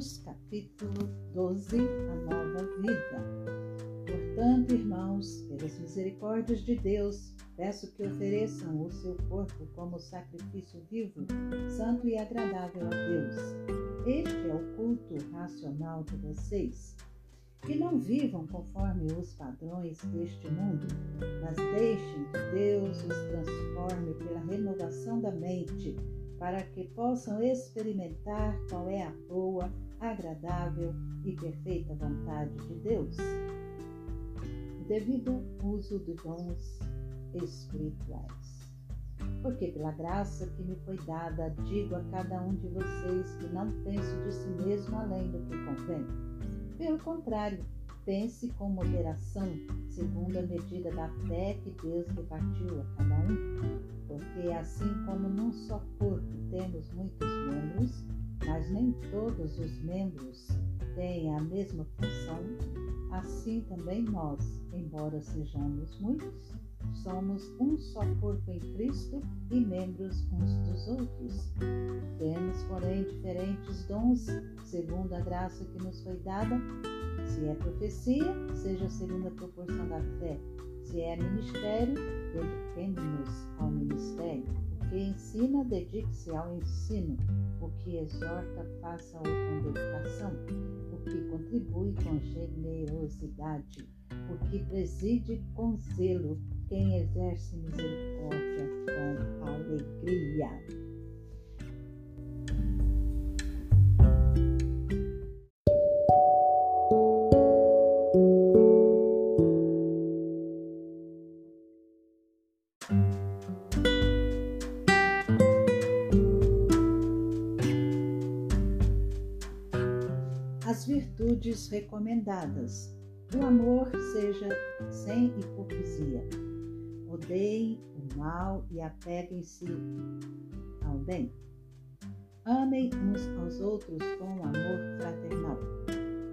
capítulo 12, a nova vida. Portanto, irmãos, pelas misericórdias de Deus, peço que ofereçam o seu corpo como sacrifício vivo, santo e agradável a Deus. Este é o culto racional de vocês. Que não vivam conforme os padrões deste mundo, mas deixem que Deus os transforme pela renovação da mente para que possam experimentar qual é a boa, agradável e perfeita vontade de Deus. Devido uso de dons espirituais. Porque pela graça que me foi dada, digo a cada um de vocês que não pense de si mesmo além do que convém. Pelo contrário, pense com moderação, segundo a medida da fé que Deus repartiu a cada um. Porque assim como num só corpo temos muitos membros, mas nem todos os membros têm a mesma função, assim também nós, embora sejamos muitos, somos um só corpo em Cristo e membros uns dos outros. Temos, porém, diferentes dons, segundo a graça que nos foi dada se é profecia, seja segundo a proporção da fé. Se é ministério, dediquemos-nos ao ministério. O que ensina, dedique-se ao ensino. O que exorta, faça-o com dedicação. O que contribui com generosidade. O que preside com zelo. Quem exerce misericórdia com alegria. As virtudes recomendadas. O amor seja sem hipocrisia. Odeiem o mal e apeguem-se ao bem. Amem uns aos outros com amor fraternal.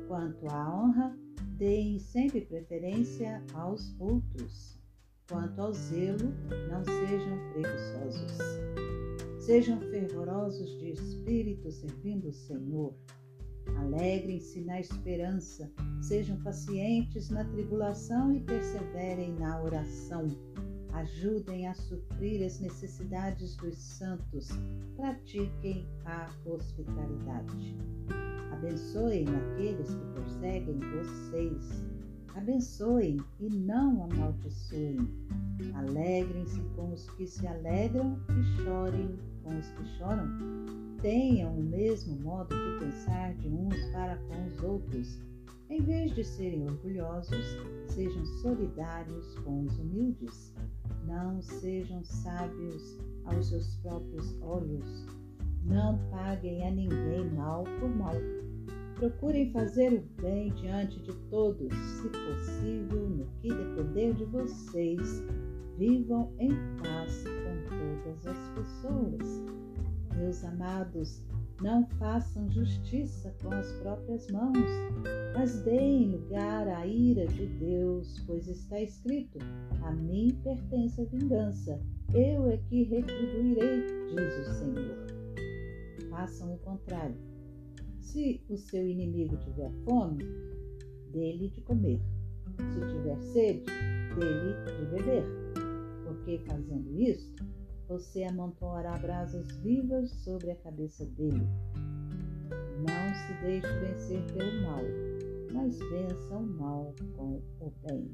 Quanto à honra, deem sempre preferência aos outros. Quanto ao zelo, não sejam preguiçosos. Sejam fervorosos de espírito servindo o Senhor. Alegrem-se na esperança, sejam pacientes na tribulação e perseverem na oração. Ajudem a suprir as necessidades dos santos, pratiquem a hospitalidade. Abençoem aqueles que perseguem vocês. Abençoem e não amaldiçoem. Alegrem-se com os que se alegram e chorem com os que choram tenham o mesmo modo de pensar de uns para com os outros. Em vez de serem orgulhosos, sejam solidários com os humildes. Não sejam sábios aos seus próprios olhos. Não paguem a ninguém mal por mal. Procurem fazer o bem diante de todos, se possível, no que depender de vocês. Vivam em paz com todas as pessoas. Meus amados, não façam justiça com as próprias mãos, mas deem lugar à ira de Deus, pois está escrito: A mim pertence a vingança, eu é que retribuirei, diz o Senhor. Façam o contrário. Se o seu inimigo tiver fome, dele de comer. Se tiver sede, dele de beber. Porque fazendo isto, você amontoará brasas vivas sobre a cabeça dele. Não se deixe vencer pelo mal, mas vença o mal com o bem.